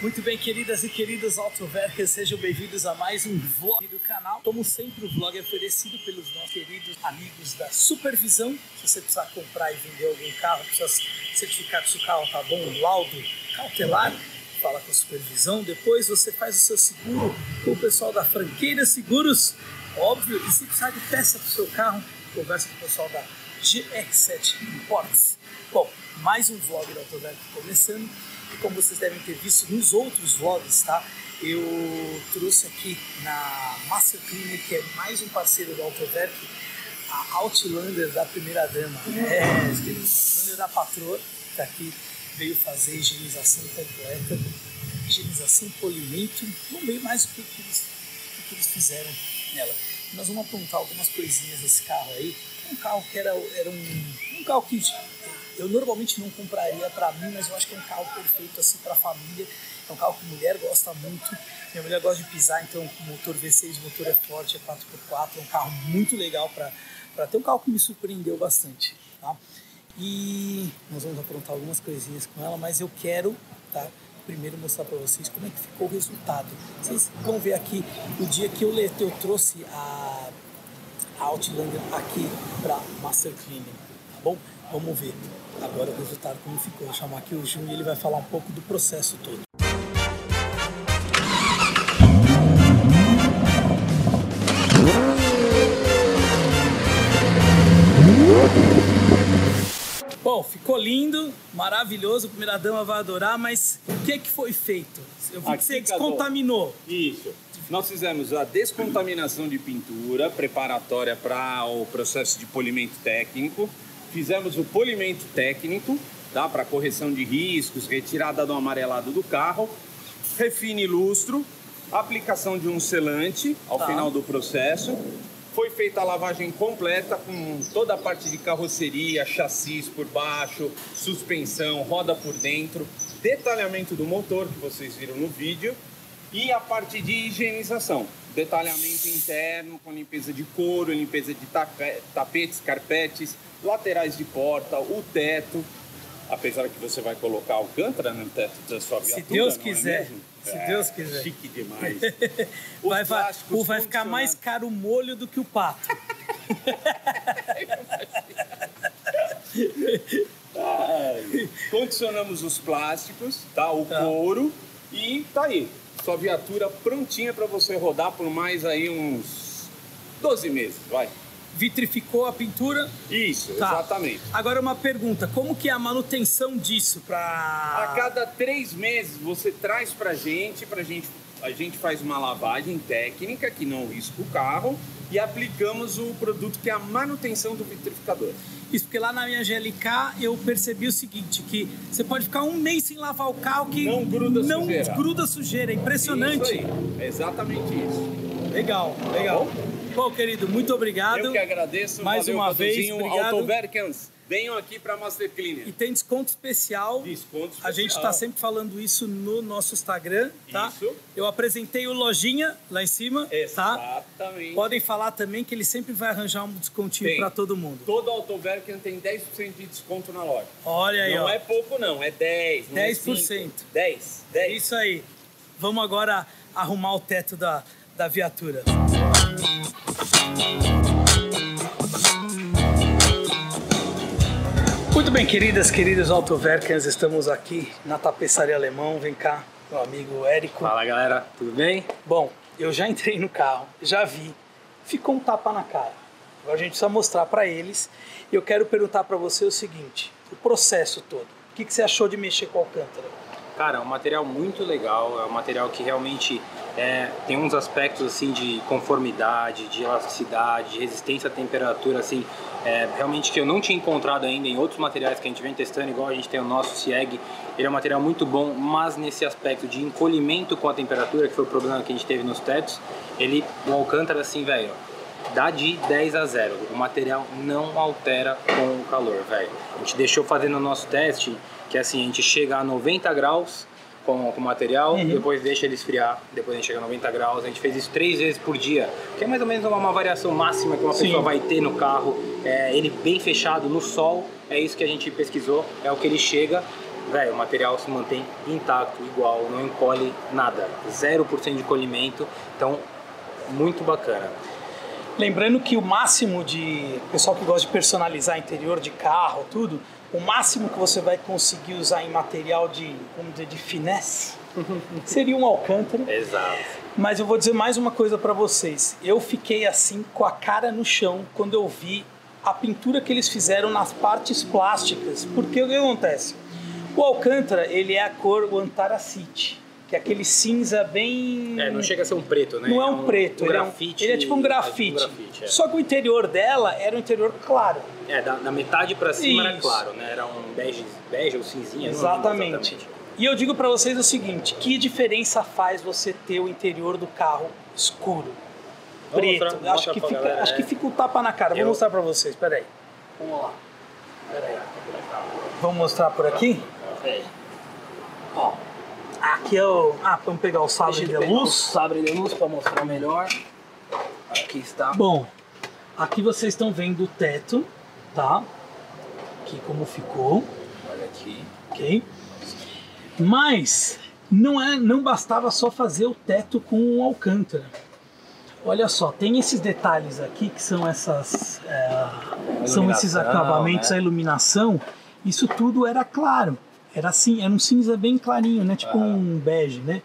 Muito bem, queridas e queridos autoverkers, sejam bem-vindos a mais um vlog do canal. Como sempre, o vlog é oferecido pelos nossos queridos amigos da Supervisão. Se você precisar comprar e vender algum carro, precisa certificar que seu carro tá bom, laudo cautelar, fala com a Supervisão. Depois você faz o seu seguro com o pessoal da Franqueira Seguros, óbvio. E se precisar de peça para o seu carro, conversa com o pessoal da GR7 Imports. Mais um vlog do Autoverk começando e como vocês devem ter visto nos outros vlogs, tá? Eu trouxe aqui na Master Clinic, que é mais um parceiro do Autoverk, a Outlander da primeira dama. É, queridos, Outlander da patroa, que tá aqui, veio fazer higienização completa, higienização polimento, não veio mais o que, que, eles, o que eles fizeram nela. Nós vamos apontar algumas coisinhas desse carro aí. Um carro que era, era um, um carro que eu normalmente não compraria para mim, mas eu acho que é um carro perfeito assim para família. É um carro que mulher gosta muito. Minha mulher gosta de pisar, então o motor V6, o motor é forte, é 4x4, é um carro muito legal para ter um carro que me surpreendeu bastante, tá? E nós vamos aprontar algumas coisinhas com ela, mas eu quero, tá? Primeiro mostrar para vocês como é que ficou o resultado. Vocês vão ver aqui o dia que eu, eu trouxe a, a Outlander aqui para Master Cleaning, tá bom? Vamos ver agora o resultado como ficou. Vou chamar aqui o Jun e ele vai falar um pouco do processo todo. Bom, ficou lindo, maravilhoso, a primeira dama vai adorar, mas o que, é que foi feito? Eu vi que você descontaminou. Isso. Nós fizemos a descontaminação de pintura preparatória para o processo de polimento técnico. Fizemos o polimento técnico, tá? Para correção de riscos, retirada do amarelado do carro, refine lustro, aplicação de um selante ao Tá. final do processo. Foi feita a lavagem completa com toda a parte de carroceria, chassis por baixo, suspensão, roda por dentro, detalhamento do motor que vocês viram no vídeo e a parte de higienização. Detalhamento interno com limpeza de couro, limpeza de tape- tapetes, carpetes, laterais de porta, o teto. Apesar que você vai colocar alcântara no teto da sua viatura, Deus não é quiser. mesmo? Se É, Deus quiser. Chique demais. Vai, vai, vai ficar mais caro o molho do que o pato. Condicionamos os plásticos, tá? O Tá. couro e tá aí. Sua viatura prontinha para você rodar por mais aí uns 12 meses, vai. Vitrificou a pintura. Isso, Tá. exatamente. Agora uma pergunta, como que é a manutenção disso A para cada três meses você traz pra gente, pra gente, a gente faz uma lavagem técnica que não risca o carro e aplicamos o produto que é a manutenção do vitrificador. Isso porque lá na minha GLK eu percebi o seguinte, que você pode ficar um mês sem lavar o carro que Não gruda não sujeira. gruda sujeira, é impressionante. Isso aí, é exatamente isso. Legal, legal. Bom, querido, muito obrigado. Eu que agradeço. Mais valeu, uma vez, obrigado. Autoverkans, venham aqui pra Master Cleaner. E tem desconto especial. Desconto A gente especial. está sempre falando isso no nosso Instagram, tá? Isso. Eu apresentei o Lojinha lá em cima, tá? Exatamente. Podem falar também que ele sempre vai arranjar um descontinho para todo mundo. Todo Autoverkan tem 10% de desconto na loja. Olha aí, não ó. é pouco não, é 10, não 10%. É 10, É 10. isso aí. Vamos agora arrumar o teto da, da viatura. Muito bem, queridas, queridos autoverkans, estamos aqui na tapeçaria alemão. Vem cá, meu amigo Érico. Fala galera, tudo bem? Bom, eu já entrei no carro, já vi, ficou um tapa na cara. Agora a gente precisa mostrar para eles. E eu quero perguntar para você o seguinte: o processo todo. O que, que você achou de mexer com a Alcântara? Cara, é um material muito legal, é um material que realmente é, tem uns aspectos assim de conformidade, de elasticidade, de resistência à temperatura, assim, é, realmente que eu não tinha encontrado ainda em outros materiais que a gente vem testando, igual a gente tem o nosso CIEG, ele é um material muito bom, mas nesse aspecto de encolhimento com a temperatura, que foi o problema que a gente teve nos tetos, ele, o Alcântara, assim, velho, dá de 10 a 0. O material não altera com o calor, velho. A gente deixou fazendo o nosso teste, que é assim, a gente chega a 90 graus com, com o material, depois deixa ele esfriar, depois a gente chega a 90 graus. A gente fez isso três vezes por dia, que é mais ou menos uma, uma variação máxima que uma Sim. pessoa vai ter no carro. É, ele bem fechado no sol, é isso que a gente pesquisou, é o que ele chega. velho, o material se mantém intacto, igual, não encolhe nada, 0% de colhimento, então muito bacana. Lembrando que o máximo de pessoal que gosta de personalizar interior de carro, tudo, o máximo que você vai conseguir usar em material de, vamos dizer, de finesse seria um alcântara. Exato. Mas eu vou dizer mais uma coisa para vocês. Eu fiquei assim com a cara no chão quando eu vi a pintura que eles fizeram nas partes plásticas. Porque o que acontece? O Alcântara, ele é a cor o Antaracite, que é aquele cinza bem... É, não chega a ser um preto, né? Não é um, preto, um ele, grafite, é um, ele é tipo um grafite. É, um grafite é. Só que o interior dela era um interior claro. É, da, da metade para cima era Isso. claro, né? Era um bege, bege ou cinzinha. não Exatamente. E eu digo para vocês o seguinte, que diferença faz você ter o interior do carro escuro? Vou preto. mostrar- acho que fica, galera, acho é. que fica o tapa na cara. Vou Eu- mostrar para vocês, peraí. Vamos lá. Peraí. Vamos mostrar por aqui? Ó. Aqui é o. Ah, vamos pegar o sabre de luz. sabre de luz para mostrar melhor. Aqui está. Bom, aqui vocês estão vendo o teto, tá? Aqui como ficou, Olha aqui. ok? Mas não, é, não bastava só fazer o teto com o alcântara. Olha só, tem esses detalhes aqui que são essas, é, são esses acabamentos, né? a iluminação. Isso tudo era claro, era assim, era um cinza bem clarinho, né? Tipo um bege, né?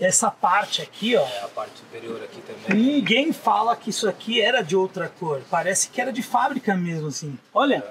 Essa parte aqui, ó, É a parte superior aqui também. Ninguém fala que isso aqui era de outra cor. Parece que era de fábrica mesmo, assim. Olha,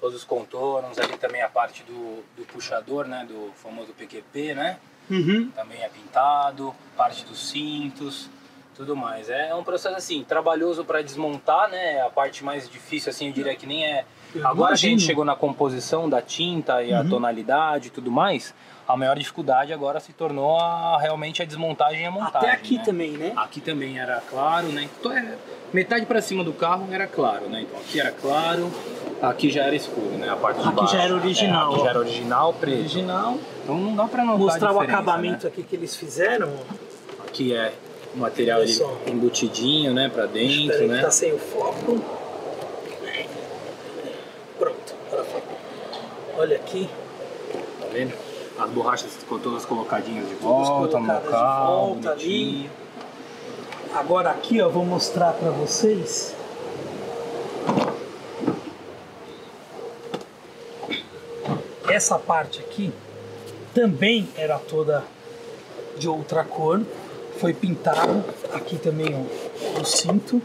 Todos os contornos, ali também a parte do, do puxador, né? Do famoso PQP, né? uhum. Também é pintado, parte dos cintos, tudo mais. É um processo assim, trabalhoso para desmontar, né? A parte mais difícil, assim, eu diria que nem é. Agora que a gente chegou na composição da tinta e a Uhum. tonalidade e tudo mais, a maior dificuldade agora se tornou a, realmente a desmontagem e a montagem. até aqui né? também, né? Aqui também era claro, né? Então, é, metade para cima do carro era claro, né? Então aqui era claro, aqui já era escuro, né? A parte de Aqui baixo. já era original, É, aqui já era original, preto. Original. Então não dá para notar Mostrar o diferença, acabamento né? aqui que eles fizeram. Aqui é o material embutidinho, né? Para dentro, Espera né? que tá sem o foco. Pronto, foi. Olha aqui. Tá vendo? As borrachas ficou todas colocadinhas de volta no colocadas de local, volta ali. Agora aqui, ó, vou mostrar pra vocês. Essa parte aqui também era toda de outra cor. Foi pintado. Aqui também ó, o cinto.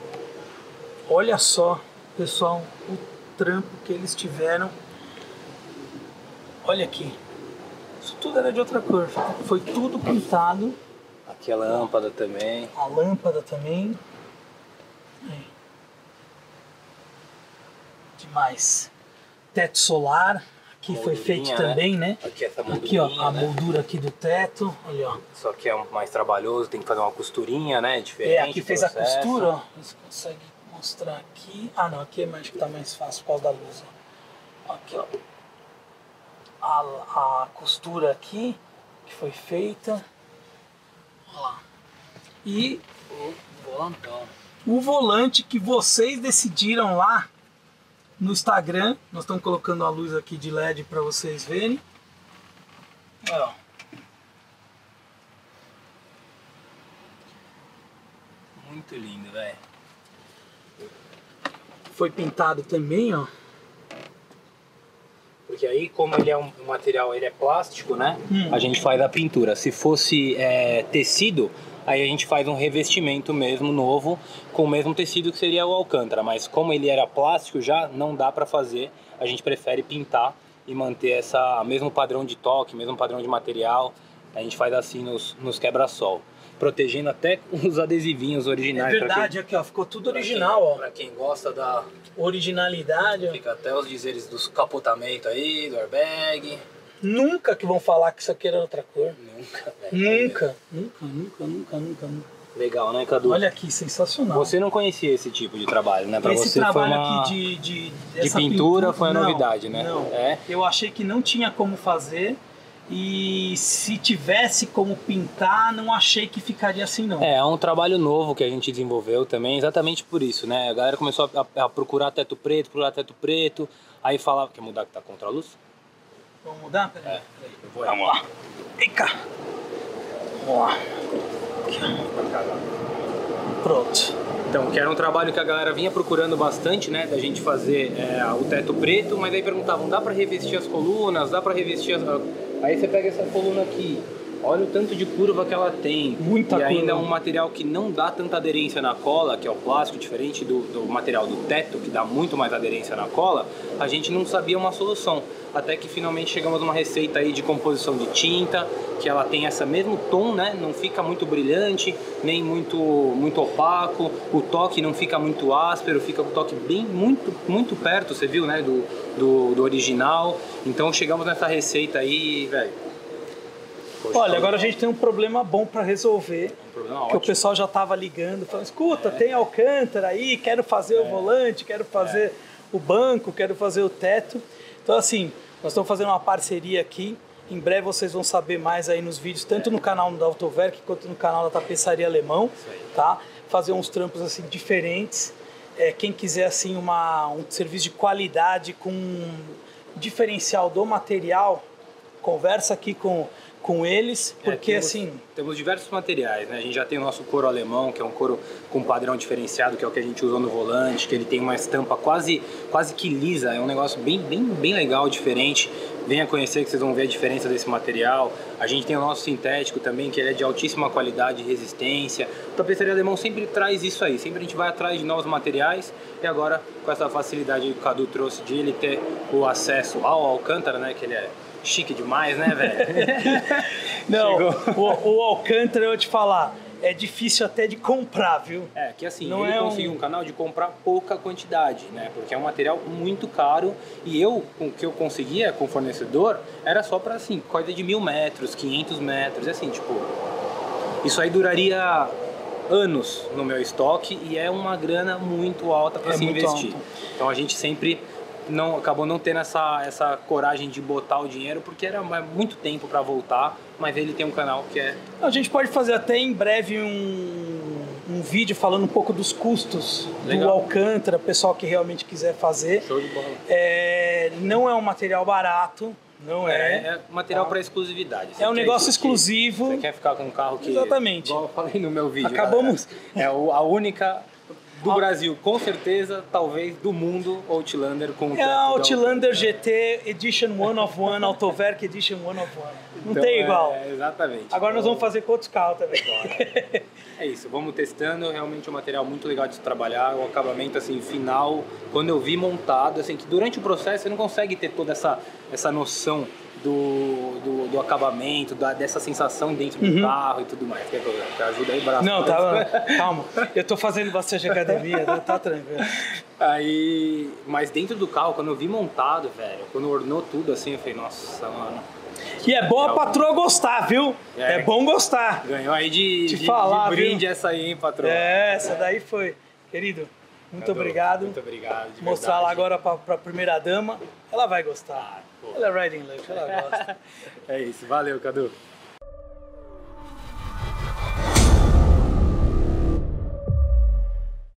Olha só, pessoal, o trampo que eles tiveram. Olha aqui. Isso tudo era de outra cor. Foi tudo pintado. Aqui a lâmpada também. A lâmpada também. Aí. Demais. Teto solar. Aqui foi feito né? também, né? Aqui Aqui, ó, a né? moldura aqui do teto. Olha, ó. Só que é um mais trabalhoso, tem que fazer uma costurinha, né? Diferente. É, aqui fez a processo. costura, ó. Você consegue mostrar aqui. Ah, não, aqui é mais que tá mais fácil por causa da luz. Ó. Aqui, ó. A, a costura aqui que foi feita. Olha lá. E Volantão. o volante que vocês decidiram lá no Instagram. Nós estamos colocando a luz aqui de LED para vocês verem. Ó. Muito lindo, velho. Foi pintado também, ó. Porque aí, como ele é um material, ele é plástico, né? Hum. A gente faz a pintura. Se fosse é, tecido, aí a gente faz um revestimento mesmo novo com o mesmo tecido que seria o alcântara. Mas como ele era plástico já, não dá pra fazer. A gente prefere pintar e manter essa mesmo padrão de toque, mesmo padrão de material. A gente faz assim nos, nos quebra-sol. Protegendo até os adesivinhos É originais. pra verdade, aqui ó, ficou tudo quem- original, ó. Pra quem gosta da, Originalidade. Fica até os dizeres dos capotamentos aí, do airbag. Nunca que vão falar que isso aqui era outra cor. Nunca, velho. Nunca, nunca, nunca, nunca, nunca, nunca. Legal, né, Cadu? Olha aqui, sensacional. Você não conhecia esse tipo de trabalho, né? Pra Esse você foi trabalho uma... aqui de, de, de dessa pintura foi a não, novidade, né? Não, É? eu achei que não tinha como fazer e se tivesse como pintar, não achei que ficaria assim não. É, é um trabalho novo que a gente desenvolveu também, exatamente por isso, né? A galera começou a, a procurar teto preto, procurar teto preto, Aí falava, quer mudar que tá contra a luz? Vamos mudar? Peraí. É. Vou Vamos lá. Vem cá. Vamos lá. Pronto. Então, que era um trabalho que a galera vinha procurando bastante, né? Da gente fazer é, o teto preto, mas aí perguntavam, dá pra revestir as colunas? Dá pra revestir as... Aí você pega essa coluna aqui, olha o tanto de curva que ela tem. Muita e curva. ainda é um material que não dá tanta aderência na cola, que é o plástico, diferente do, do material do teto, que dá muito mais aderência na cola, a gente não sabia uma solução. Até que finalmente chegamos numa receita aí de composição de tinta, que ela tem essa mesmo tom, né? Não fica muito brilhante, nem muito muito opaco. O toque não fica muito áspero, fica o toque bem muito muito perto, você viu, né? Do, do, do original. Então chegamos nessa receita aí, velho. Poxa, Olha, agora a gente tem um problema bom para resolver. um problema Que o pessoal já tava ligando, falando, escuta, tem Alcântara aí, quero fazer o volante, quero fazer o banco, quero fazer o teto. Então assim, nós estamos fazendo uma parceria aqui. Em breve vocês vão saber mais aí nos vídeos, tanto no canal da Autoverk quanto no canal da Tapeçaria Alemão, tá? Fazer uns trampos assim diferentes. É, quem quiser assim uma, um serviço de qualidade com um diferencial do material, conversa aqui com, com eles, É, porque temos- assim, Temos diversos materiais, né? A gente já tem o nosso couro alemão, que é um couro com padrão diferenciado, que é o que a gente usou no volante, que ele tem uma estampa quase, quase que lisa, é um negócio bem, bem, bem legal, diferente. Venha conhecer que vocês vão ver a diferença desse material. A gente tem o nosso sintético também, que ele é de altíssima qualidade e resistência. O tapeçaria alemão sempre traz isso aí, sempre a gente vai atrás de novos materiais e agora com essa facilidade que o Cadu trouxe de ele ter o acesso ao Alcântara, né? Que ele é chique demais, né, velho? Não, o, o Alcântara, eu vou te falar, é difícil até de comprar, viu? É, que assim, Não ele é um- conseguiu um... canal de comprar pouca quantidade, né? Porque é um material muito caro e eu, com o que eu conseguia com o fornecedor, era só para assim, coisa de mil metros, 500 metros, assim, tipo... Isso aí duraria anos no meu estoque e é uma grana muito alta para É se investir. alta. Então a gente sempre não acabou não tendo essa, essa coragem de botar o dinheiro porque era muito tempo para voltar, mas ele tem um canal que é A gente pode fazer até em breve um, um vídeo falando um pouco dos custos do Legal. Alcântara, pessoal que realmente quiser fazer. show de bola. É, não é um material barato, não É, é. é material Tá. para exclusividade. Você É um negócio exclusivo. Você quer ficar com um carro que. Exatamente. Igual eu falei no meu vídeo. Acabamos- galera. É a única do. Brasil, com certeza, talvez do mundo, Outlander com o É a Outlander GT Edition One of One, Autoverk Edition One of One. Não Então, tem é, igual. exatamente. Agora nós Então, vamos fazer com outros carros também. É isso, vamos testando. Realmente é um material muito legal de se trabalhar. O acabamento assim final, quando eu vi montado, assim que durante o processo você não consegue ter toda essa essa noção do, do, do acabamento, da, dessa sensação dentro do carro e tudo mais. Quer que eu- ajuda aí, braço? Uhum. Não, tá, calma. Eu tô fazendo bastante academia, tá, tá tranquilo. Aí, mas dentro do carro, quando eu vi montado, velho, quando ornou tudo assim, eu falei, nossa, mano, E é bom a patroa gostar, viu? É. É, bom gostar. ganhou aí de, Te de, falar, de brinde viu? essa aí, hein, patrão? É, essa daí foi. Querido, muito Cadu, obrigado. Muito obrigado. Mostrar lá agora pra, pra primeira dama. Ela vai gostar. pô. Ela é riding luxury, ela gosta. É isso, valeu, Cadu.